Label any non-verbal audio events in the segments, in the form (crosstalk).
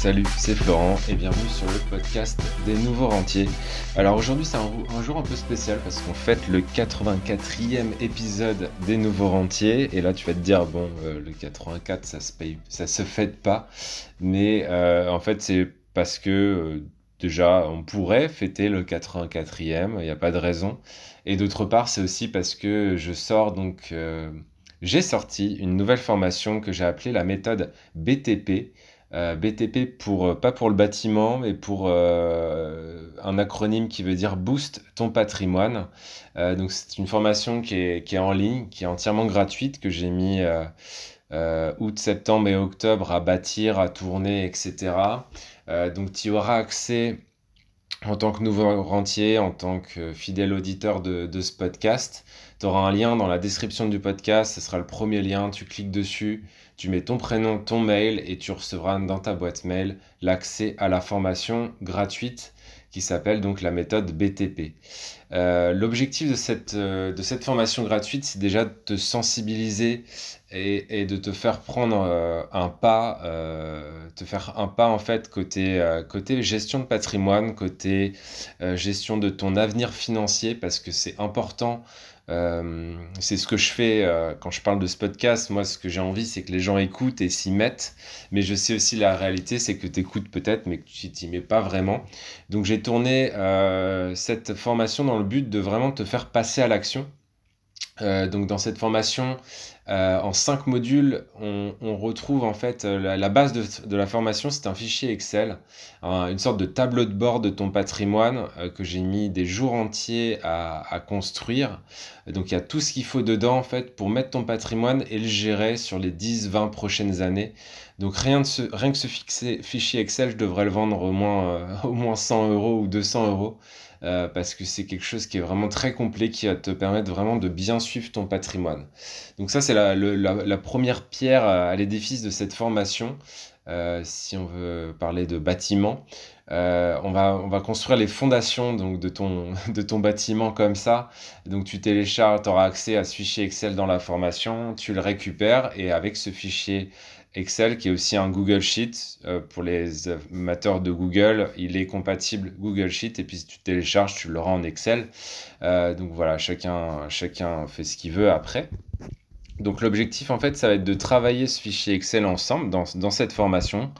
Salut, c'est Florent et bienvenue sur le podcast des nouveaux rentiers. Alors aujourd'hui c'est un, jour un peu spécial parce qu'on fête le 84e épisode des nouveaux rentiers. Et là tu vas te dire bon euh, le 84 ça se paye, se fête pas. Mais euh, en fait c'est parce que euh, déjà on pourrait fêter le 84e, il n'y a pas de raison. Et d'autre part c'est aussi parce que je sors donc j'ai sorti une nouvelle formation que j'ai appelée la méthode BTP euh, BTP pour euh, pas pour le bâtiment, mais pour euh, un acronyme qui veut dire Boost ton patrimoine. donc c'est une formation qui est, qui est, en ligne, qui est entièrement gratuite, que j'ai mis août, septembre et octobre à bâtir, à tourner, etc. donc tu auras accès en tant que nouveau rentier, en tant que fidèle auditeur de, de ce podcast. Tu auras un lien dans la description du podcast, ce sera le premier lien, tu cliques dessus, tu mets ton prénom, ton mail et tu recevras dans ta boîte mail l'accès à la formation gratuite qui s'appelle donc la méthode BTP. Euh, l'objectif de cette, euh, de cette formation gratuite, c'est déjà de te sensibiliser et, de te faire prendre euh, un pas, te faire un pas en fait côté, côté gestion de patrimoine, côté gestion de ton avenir financier, parce que c'est important euh, c'est ce que je fais euh, quand je parle de ce podcast. Moi, ce que j'ai envie, c'est que les gens écoutent et s'y mettent. Mais je sais aussi la réalité, c'est que tu écoutes peut-être, mais que tu t'y mets pas vraiment. Donc, j'ai tourné euh, cette formation dans le but de vraiment te faire passer à l'action. donc, dans cette formation, euh, en cinq modules, on, retrouve en fait euh, la, base de, la formation, c'est un fichier Excel, une sorte de tableau de bord de ton patrimoine euh, que j'ai mis des jours entiers à, construire. Donc il y a tout ce qu'il faut dedans en fait pour mettre ton patrimoine et le gérer sur les 10-20 prochaines années. Donc rien, rien que ce fichier Excel, je devrais le vendre au moins, (laughs) au moins 100 euros ou 200 euros. Parce que c'est quelque chose qui est vraiment très complet, qui va te permettre vraiment de bien suivre ton patrimoine. Donc ça, c'est la, première pierre à l'édifice de cette formation. Euh, si on veut parler de bâtiment, euh, on, va, on va construire les fondations donc, de, ton, (laughs) bâtiment comme ça. Donc tu télécharges, tu auras accès à ce fichier Excel dans la formation, tu le récupères et avec ce fichier Excel qui est aussi un Google Sheet euh, pour les amateurs de Google. Il est compatible Google Sheet et puis si tu télécharges, tu l'auras en Excel. Donc voilà, chacun fait ce qu'il veut après. Donc l'objectif en fait, ça va être de travailler ce fichier Excel ensemble dans, dans cette formation.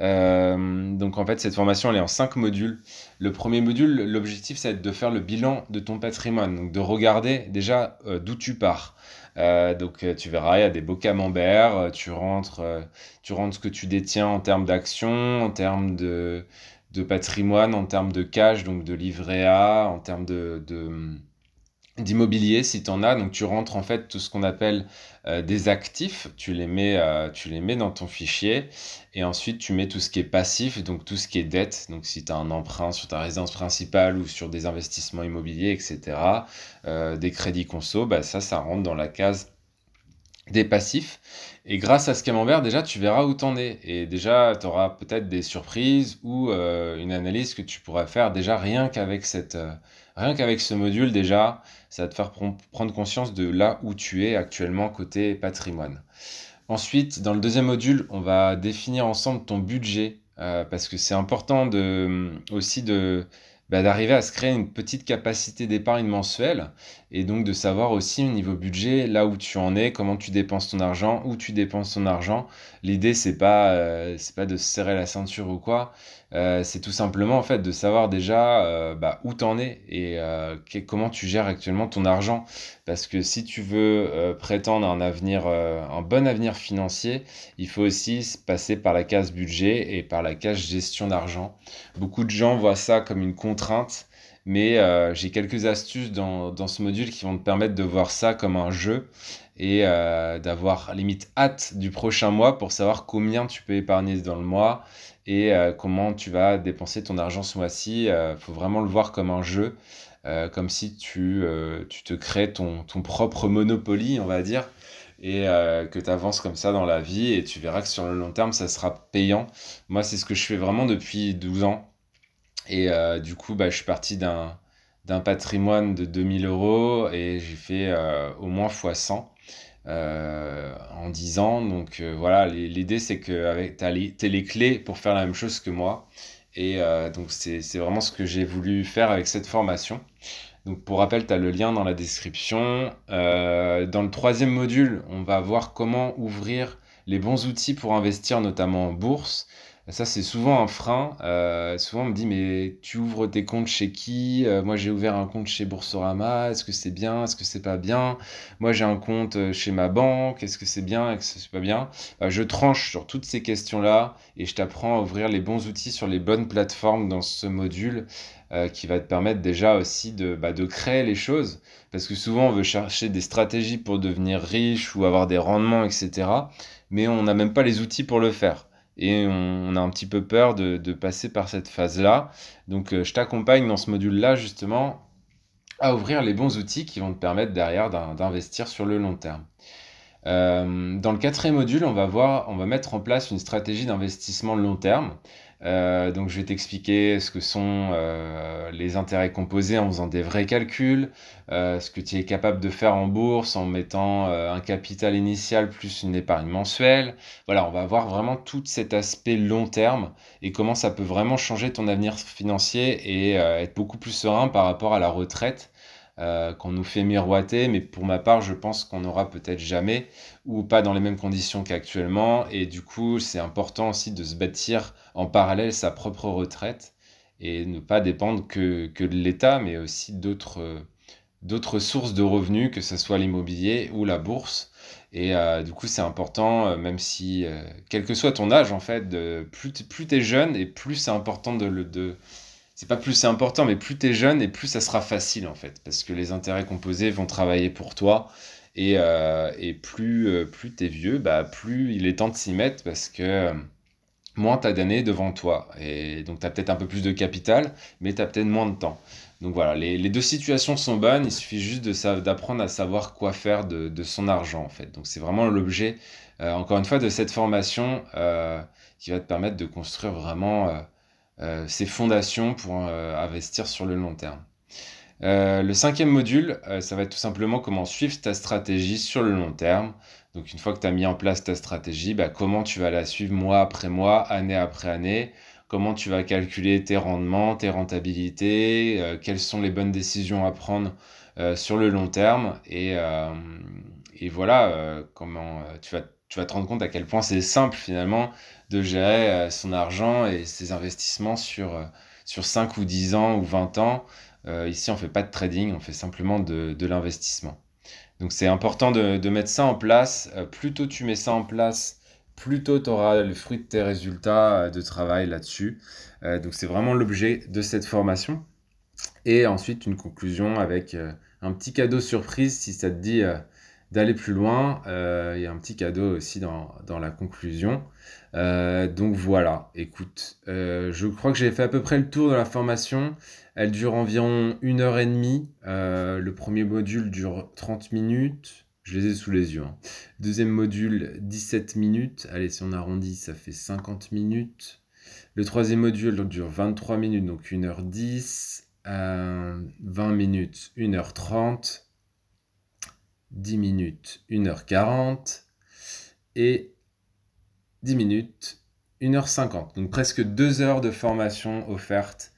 Euh, donc en fait, cette formation, elle est en cinq modules. Le premier module, l'objectif, ça va être de faire le bilan de ton patrimoine, donc de regarder déjà d'où tu pars. Euh, donc euh, tu verras, il y a des beaux camemberts, euh, tu rentres, tu rentres ce que tu détiens en termes d'actions, en termes de, de, patrimoine, en termes de cash, donc de livret A, en termes de d'immobilier si tu en as. Donc tu rentres en fait tout ce qu'on appelle euh, des actifs, tu les, mets, euh, tu les mets dans ton fichier et ensuite tu mets tout ce qui est passif, donc tout ce qui est dette. Donc si tu as un emprunt sur ta résidence principale ou sur des investissements immobiliers, etc., euh, des crédits conso, bah, ça, ça rentre dans la case des passifs. Et grâce à ce camembert, déjà, tu verras où t'en es. Et déjà, tu auras peut-être des surprises ou une analyse que tu pourras faire déjà rien qu'avec cette Rien qu'avec ce module, déjà, ça va te faire prendre conscience de là où tu es actuellement côté patrimoine. Ensuite, dans le deuxième module, on va définir ensemble ton budget, euh, parce que c'est important aussi de, bah, d'arriver à se créer une petite capacité d'épargne mensuelle et donc de savoir aussi au niveau budget là où tu en es, comment tu dépenses ton argent, où tu dépenses ton argent. L'idée c'est pas euh, pas de se serrer la ceinture ou quoi, euh, c'est tout simplement en fait de savoir déjà euh, bah, où t'en es et comment tu gères actuellement ton argent parce que si tu veux prétendre un avenir un bon avenir financier, il faut aussi passer par la case budget et par la case gestion d'argent. Beaucoup de gens voient ça comme une contrainte mais euh, j'ai quelques astuces dans, dans, ce module qui vont te permettre de voir ça comme un jeu et euh, d'avoir limite hâte du prochain mois pour savoir combien tu peux épargner dans le mois et euh, comment tu vas dépenser ton argent ce mois-ci. Il faut vraiment le voir comme un jeu, comme si tu, tu te crées ton, ton, propre Monopoly, on va dire, et que tu avances comme ça dans la vie et tu verras que sur le long terme, ça sera payant. Moi, c'est ce que je fais vraiment depuis 12 ans et euh, du coup, bah, je suis parti d'un, d'un patrimoine de 2000 euros et j'ai fait euh, au moins x100. en 10 ans. Donc voilà, l'idée c'est que tu as les clés pour faire la même chose que moi. Et donc c'est vraiment ce que j'ai voulu faire avec cette formation. Donc pour rappel, tu as le lien dans la description. dans le troisième module, on va voir comment ouvrir les bons outils pour investir, notamment en bourse. Ça, c'est souvent un frein. Euh, souvent, on me dit, mais tu ouvres tes comptes chez qui? Euh, Moi, j'ai ouvert un compte chez Boursorama. Est-ce que c'est bien? Est-ce que c'est pas bien? Moi, j'ai un compte euh, chez ma banque. Est-ce que c'est bien? Est-ce que c'est pas bien? Je tranche sur toutes ces questions-là et je t'apprends à ouvrir les bons outils sur les bonnes plateformes dans ce module qui va te permettre déjà aussi de, bah, de créer les choses. Parce que souvent, on veut chercher des stratégies pour devenir riche ou avoir des rendements, etc. Mais on n'a même pas les outils pour le faire et on, a un petit peu peur de, passer par cette phase-là. Donc euh, je t'accompagne dans ce module-là justement à ouvrir les bons outils qui vont te permettre derrière d'investir sur le long terme. Euh, dans le quatrième module, on va on va mettre en place une stratégie d'investissement long terme. Euh, donc je vais t'expliquer ce que sont euh, les intérêts composés en faisant des vrais calculs, ce que tu es capable de faire en bourse en mettant un capital initial plus une épargne mensuelle. Voilà, on va voir vraiment tout cet aspect long terme et comment ça peut vraiment changer ton avenir financier et être beaucoup plus serein par rapport à la retraite euh, qu'on nous fait miroiter, mais pour ma part, je pense qu'on n'aura peut-être jamais ou pas dans les mêmes conditions qu'actuellement. Et du coup, c'est important aussi de se bâtir en parallèle sa propre retraite et ne pas dépendre que, de l'État, mais aussi d'autres d'autres sources de revenus, que ce soit l'immobilier ou la bourse. Et euh, du coup, c'est important, euh, même si, quel que soit ton âge, en fait, de, plus, plus tu es jeune et plus c'est important de, de, c'est pas plus c'est important, mais plus tu es jeune et plus ça sera facile en fait, parce que les intérêts composés vont travailler pour toi. Et, euh, plus, euh, plus tu es vieux, bah, plus il est temps de s'y mettre parce que euh, moins tu as d'années devant toi. Et donc tu as peut-être un peu plus de capital, mais tu as peut-être moins de temps. Donc voilà, les, deux situations sont bonnes, il suffit juste d'apprendre à savoir quoi faire de, son argent en fait. Donc c'est vraiment l'objet, encore une fois, de cette formation qui va te permettre de construire vraiment euh, ces fondations pour euh, investir sur le long terme. Euh, le cinquième module, ça va être tout simplement comment suivre ta stratégie sur le long terme. Donc une fois que tu as mis en place ta stratégie, bah, comment tu vas la suivre mois après mois, année après année, comment tu vas calculer tes rendements, tes rentabilités, quelles sont les bonnes décisions à prendre sur le long terme? Et, et voilà comment tu vas tu vas te rendre compte à quel point c'est simple finalement de gérer euh, son argent et ses investissements sur, euh, sur 5 ou 10 ans ou 20 ans. Euh, ici, on ne fait pas de trading, on fait simplement de, de l'investissement. Donc c'est important de, de, mettre ça en place. plus tôt tu mets ça en place, plus tôt tu auras le fruit de tes résultats de travail là-dessus. donc c'est vraiment l'objet de cette formation. Et ensuite une conclusion avec un petit cadeau surprise si ça te dit d'aller plus loin. Euh, il y a un petit cadeau aussi dans, la conclusion. Euh, donc voilà, écoute, euh, je crois que j'ai fait à peu près le tour de la formation. Elle dure environ une heure et demie. le premier module dure 30 minutes. Je les ai sous les yeux. Hein. Deuxième module, 17 minutes. Allez, si on arrondit, ça fait 50 minutes. Le troisième module dure 23 minutes, donc 1h10. 20 minutes, 1h30. 10 minutes, 1h40 et 10 minutes, 1h50. Donc presque 2 heures de formation offerte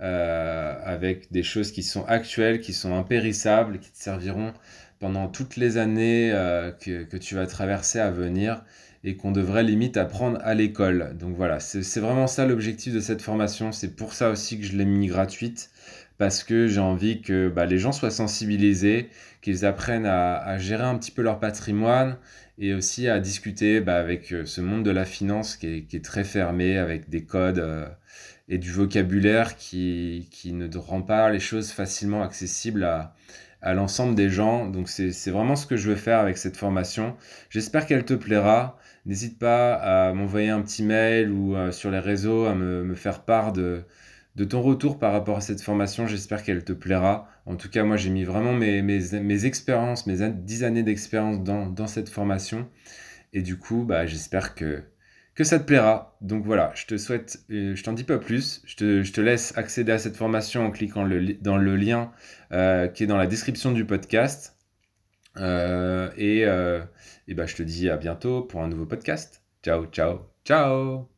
euh, avec des choses qui sont actuelles, qui sont impérissables, qui te serviront pendant toutes les années euh, que, que, tu vas traverser à venir et qu'on devrait limite apprendre à l'école. Donc voilà, c'est vraiment ça l'objectif de cette formation. C'est pour ça aussi que je l'ai mis gratuite parce que j'ai envie que bah, les gens soient sensibilisés, qu'ils apprennent à, gérer un petit peu leur patrimoine et aussi à discuter bah, avec euh, ce monde de la finance qui est, très fermé, avec des codes euh, et du vocabulaire qui, ne rend pas les choses facilement accessibles à, l'ensemble des gens. Donc c'est vraiment ce que je veux faire avec cette formation. J'espère qu'elle te plaira. N'hésite pas à m'envoyer un petit mail ou euh, sur les réseaux à me faire part de, de ton retour par rapport à cette formation. J'espère qu'elle te plaira. En tout cas, moi, j'ai mis vraiment mes, mes, expériences, mes 10 années d'expérience dans, cette formation. Et du coup, bah, j'espère que, que ça te plaira. Donc voilà, je te souhaite, euh, je t'en dis pas plus. Je te, laisse accéder à cette formation en cliquant dans le lien euh, qui est dans la description du podcast. Euh, et, et bah, je te dis à bientôt pour un nouveau podcast. Ciao, ciao, ciao